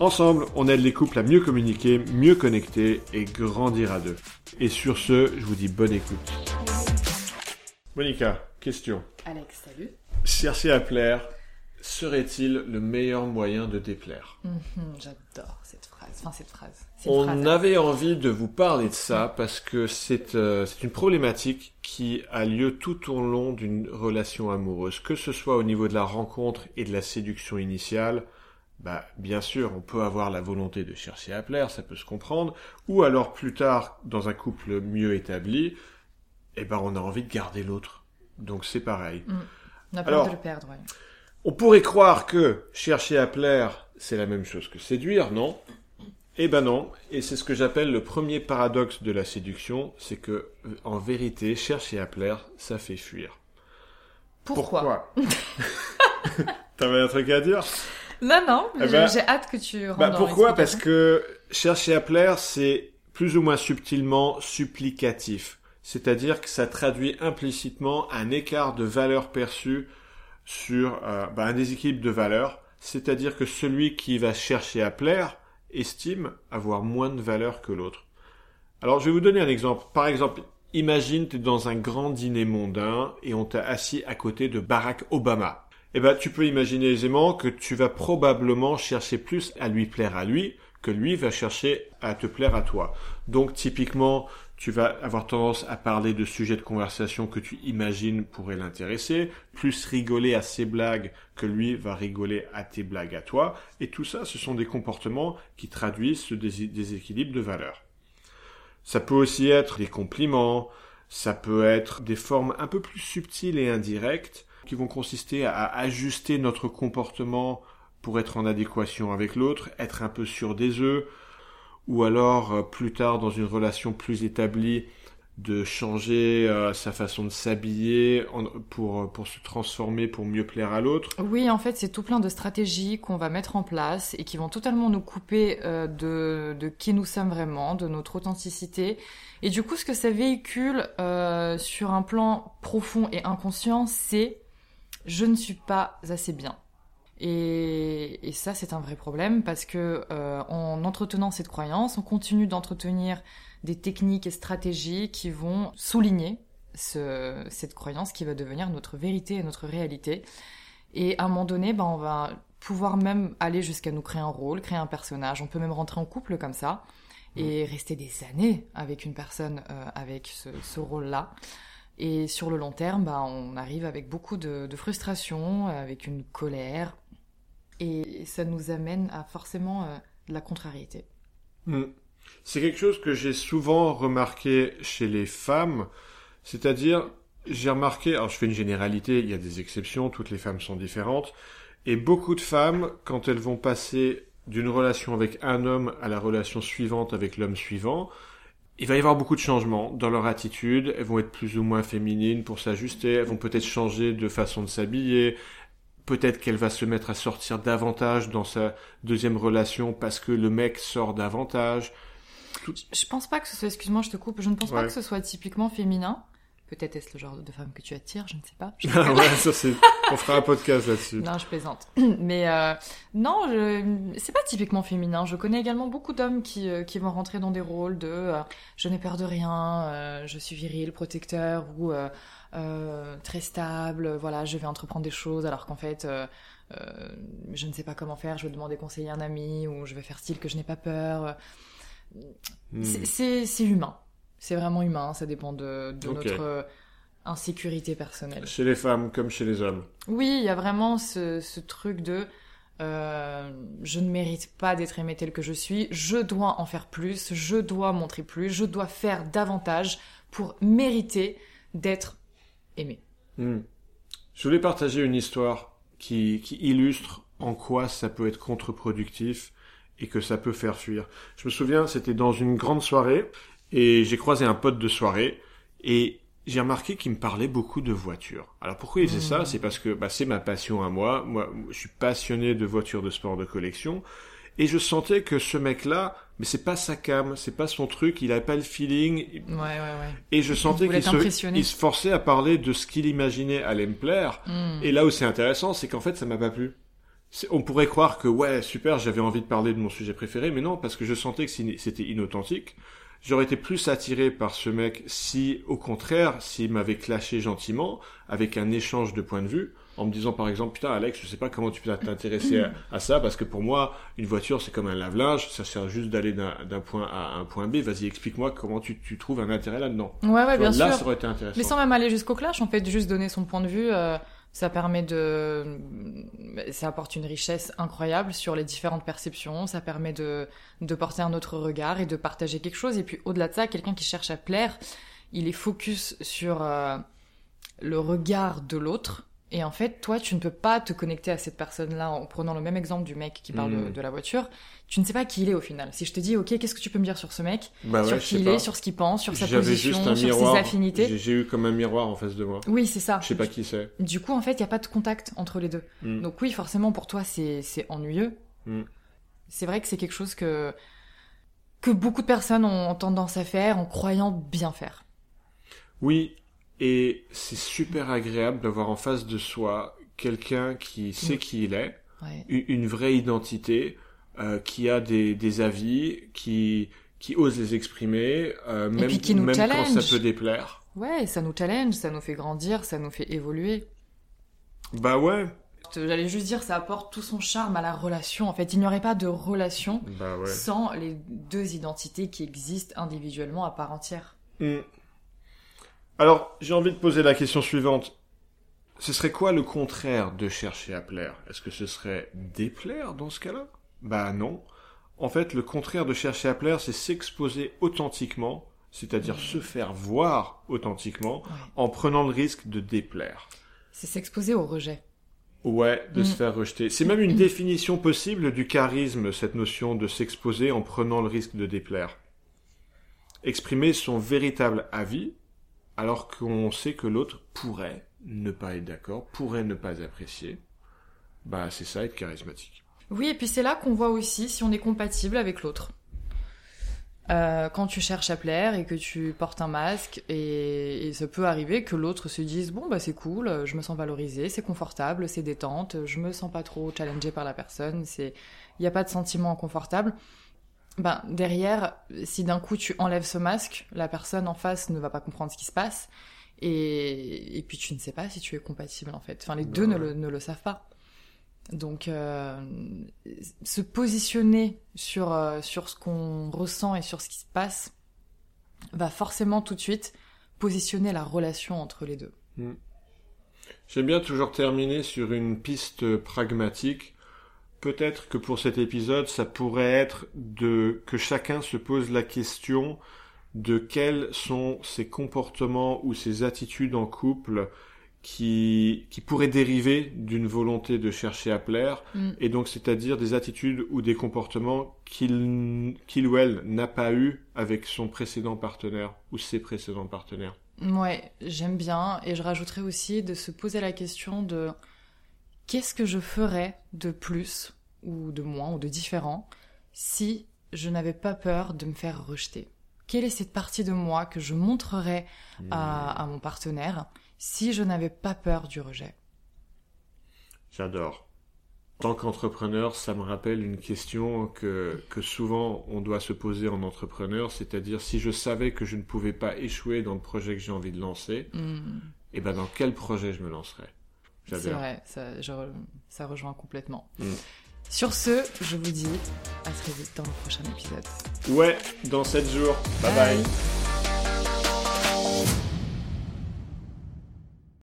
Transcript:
Ensemble, on aide les couples à mieux communiquer, mieux connecter et grandir à deux. Et sur ce, je vous dis bonne écoute. Monica, question. Alex, salut. Chercher à plaire serait-il le meilleur moyen de déplaire? Mhm, J'adore cette phrase. Enfin, cette phrase. On phrase. avait envie de vous parler de ça parce que c'est euh, c'est une problématique qui a lieu tout au long d'une relation amoureuse, que ce soit au niveau de la rencontre et de la séduction initiale. Bah, bien sûr, on peut avoir la volonté de chercher à plaire, ça peut se comprendre, ou alors plus tard, dans un couple mieux établi, eh ben, on a envie de garder l'autre. Donc c'est pareil. On a peur Alors- de le perdre, ouais. On pourrait croire que chercher à plaire, c'est la même chose que séduire, non? Eh ben non, et c'est ce que j'appelle le premier paradoxe de la séduction, c'est que, euh, en vérité, chercher à plaire, ça fait fuir. Pourquoi, T'avais un truc à dire? Non, non, Eh j'ai ben- j'ai hâte que tu rentres Bah pourquoi? Parce que chercher à plaire, c'est plus ou moins subtilement supplicatif. C'est-à-dire que ça traduit implicitement un écart de valeur perçue sur euh, bah, un déséquilibre de valeur. C'est-à-dire que celui qui va chercher à plaire estime avoir moins de valeur que l'autre. Alors je vais vous donner un exemple. Par exemple, imagine tu es dans un grand dîner mondain et on t'a assis à côté de Barack Obama. Eh ben, tu peux imaginer aisément que tu vas probablement chercher plus à lui plaire à lui que lui va chercher à te plaire à toi. Donc, typiquement, tu vas avoir tendance à parler de sujets de conversation que tu imagines pourraient l'intéresser, plus rigoler à ses blagues que lui va rigoler à tes blagues à toi. Et tout ça, ce sont des comportements qui traduisent ce dés- déséquilibre de valeur. Ça peut aussi être des compliments, ça peut être des formes un peu plus subtiles et indirectes qui vont consister à ajuster notre comportement pour être en adéquation avec l'autre, être un peu sûr des œufs, ou alors euh, plus tard dans une relation plus établie de changer euh, sa façon de s'habiller pour, pour se transformer pour mieux plaire à l'autre. Oui, en fait, c'est tout plein de stratégies qu'on va mettre en place et qui vont totalement nous couper euh, de, de qui nous sommes vraiment, de notre authenticité. Et du coup, ce que ça véhicule euh, sur un plan profond et inconscient, c'est je ne suis pas assez bien. Et, et ça, c'est un vrai problème parce que euh, en entretenant cette croyance, on continue d'entretenir des techniques et stratégies qui vont souligner ce- cette croyance qui va devenir notre vérité et notre réalité. Et à un moment donné, ben, on va pouvoir même aller jusqu'à nous créer un rôle, créer un personnage. On peut même rentrer en couple comme ça et rester des années avec une personne euh, avec ce, ce rôle-là. Et sur le long terme, ben, on arrive avec beaucoup de, de frustration, avec une colère. Et ça nous amène à forcément euh, de la contrariété. Hmm. C'est quelque chose que j'ai souvent remarqué chez les femmes, c'est-à-dire, j'ai remarqué, alors je fais une généralité, il y a des exceptions, toutes les femmes sont différentes, et beaucoup de femmes, quand elles vont passer d'une relation avec un homme à la relation suivante avec l'homme suivant, il va y avoir beaucoup de changements dans leur attitude, elles vont être plus ou moins féminines pour s'ajuster, elles vont peut-être changer de façon de s'habiller, peut-être qu'elle va se mettre à sortir davantage dans sa deuxième relation parce que le mec sort davantage. Je pense pas que ce soit, excuse-moi, je te coupe, je ne pense pas que ce soit typiquement féminin. Peut-être est-ce le genre de femme que tu attires, je ne sais pas. Je Ah ouais, ça c'est. On fera un podcast là-dessus. Non, je plaisante. Mais euh, non, je... c'est pas typiquement féminin. Je connais également beaucoup d'hommes qui, euh, qui vont rentrer dans des rôles de euh, je n'ai peur de rien, euh, je suis viril, protecteur ou euh, euh, très stable. Voilà, je vais entreprendre des choses alors qu'en fait, euh, euh, je ne sais pas comment faire. Je vais demander conseil à un ami ou je vais faire style que je n'ai pas peur. Hmm. C'est- C'est c'est humain. C'est vraiment humain. Ça dépend de, notre euh, insécurité personnelle. Chez les femmes comme chez les hommes. Oui, il y a vraiment ce, ce truc de euh, je ne mérite pas d'être aimé tel que je suis, je dois en faire plus, je dois montrer plus, je dois faire davantage pour mériter d'être aimé. Hmm. Je voulais partager une histoire qui, qui illustre en quoi ça peut être contre-productif et que ça peut faire fuir. Je me souviens, c'était dans une grande soirée Et j'ai croisé un pote de soirée et j'ai remarqué qu'il me parlait beaucoup de voitures. Alors pourquoi il faisait ça? Mhm. C'est parce que bah, c'est ma passion à moi. Moi, je suis passionné de voitures de sport de collection. Et je sentais que ce mec-là, mais c'est pas sa cam, c'est pas son truc, il avait pas le feeling. Ouais, ouais, ouais. Et je sentais qu'il se, il se forçait à parler de ce qu'il imaginait allait me plaire. Hmm. Et là où c'est intéressant, c'est qu'en fait, ça m'a pas plu. On pourrait croire que ouais, super, j'avais envie de parler de mon sujet préféré, mais non, parce que je sentais que c'était inauthentique. J'aurais été plus attiré par ce mec si, au contraire, s'il m'avait clashé gentiment, avec un échange de points de vue, en me disant par exemple, putain Alex, je sais pas comment tu peux t'intéresser à, à ça, parce que pour moi, une voiture c'est comme un lave-linge, ça sert juste d'aller d'un point A à un point B, vas-y explique-moi comment tu, tu trouves un intérêt là-dedans. Ouais, ouais, bien vois, Là, sûr. ça aurait été intéressant. Mais sans même aller jusqu'au clash, en fait, juste donner son point de vue, euh, ça permet de, ça apporte une richesse incroyable sur les différentes perceptions, ça permet de, porter un autre regard et de partager quelque chose. Et puis au-delà de ça, quelqu'un qui cherche à plaire, il est focus sur euh, le regard de l'autre. Et en fait, toi, tu ne peux pas te connecter à cette personne-là en prenant le même exemple du mec qui parle de, Mm. de la voiture. Tu ne sais pas qui il est au final. Si je te dis, ok, qu'est-ce que tu peux me dire sur ce mec, Bah ouais, sur je qui il pas. est, sur ce qu'il pense, sur sa position, juste sur miroir. ses affinités. J'ai- eu comme un miroir en face de moi. Oui, c'est ça. Je sais pas qui c'est. Du coup, en fait, il n'y a pas de contact entre les deux. Mm. Donc oui, forcément, pour toi, c'est c'est ennuyeux. Mm. C'est vrai que c'est quelque chose que, que beaucoup de personnes ont tendance à faire en croyant bien faire. Oui, et c'est super agréable d'avoir en face de soi quelqu'un qui sait Mm. qui il est, Ouais. une vraie identité, euh, qui a des, des avis, qui, qui ose les exprimer, euh, même, qui même quand ça peut déplaire. ouais, ça nous challenge, ça nous fait grandir, ça nous fait évoluer. Bah ouais. J'allais juste dire, ça apporte tout son charme à la relation. En fait, il n'y aurait pas de relation Bah ouais. sans les deux identités qui existent individuellement à part entière. Mm. Alors, j'ai envie de poser la question suivante. Ce serait quoi le contraire de chercher à plaire? Est-ce que ce serait déplaire dans ce cas-là? Bah non. En fait, le contraire de chercher à plaire, c'est s'exposer authentiquement, c'est-à-dire se faire voir authentiquement, Ouais. en prenant le risque de déplaire. C'est s'exposer au rejet. Ouais, de Mm. se faire rejeter. C'est même une définition possible du charisme, cette notion de s'exposer en prenant le risque de déplaire. Exprimer son véritable avis, alors qu'on sait que l'autre pourrait ne pas être d'accord, pourrait ne pas apprécier. Bah, c'est ça être charismatique. Oui, et puis c'est là qu'on voit aussi si on est compatible avec l'autre. Euh, quand tu cherches à plaire et que tu portes un masque, et, et ça peut arriver que l'autre se dise bon bah c'est cool, je me sens valorisé, c'est confortable, c'est détente, je me sens pas trop challengé par la personne, c'est il y a pas de sentiment inconfortable. Ben derrière, si d'un coup tu enlèves ce masque, la personne en face ne va pas comprendre ce qui se passe, et, et puis tu ne sais pas si tu es compatible en fait. Enfin les deux ne ouais. le, ne le savent pas. Donc, euh, se positionner sur, euh, sur ce qu'on ressent et sur ce qui se passe va forcément tout de suite positionner la relation entre les deux. J'aime bien toujours terminer sur une piste pragmatique. Peut-être que pour cet épisode, ça pourrait être de que chacun se pose la question de quels sont ses comportements ou ses attitudes en couple qui, qui pourraient dériver d'une volonté de chercher à plaire, Mm. et donc c'est-à-dire des attitudes ou des comportements qu'il qu'il ou elle n'a pas eu avec son précédent partenaire ou ses précédents partenaires. Ouais, j'aime bien. Et je rajouterais aussi de se poser la question de qu'est-ce que je ferais de plus ou de moins ou de différent si je n'avais pas peur de me faire rejeter Quelle est cette partie de moi que je montrerais à, à mon partenaire si je n'avais pas peur du rejet? J'adore. En tant qu'entrepreneur, ça me rappelle une question que, que souvent on doit se poser en entrepreneur, c'est-à-dire si je savais que je ne pouvais pas échouer dans le projet que j'ai envie de lancer, Hmm, et ben dans quel projet je me lancerais? C'est vrai, ça, je ça rejoint complètement. Mm. Sur ce, je vous dis à très vite dans le prochain épisode. Ouais, dans 7 jours. bye. bye. Bye.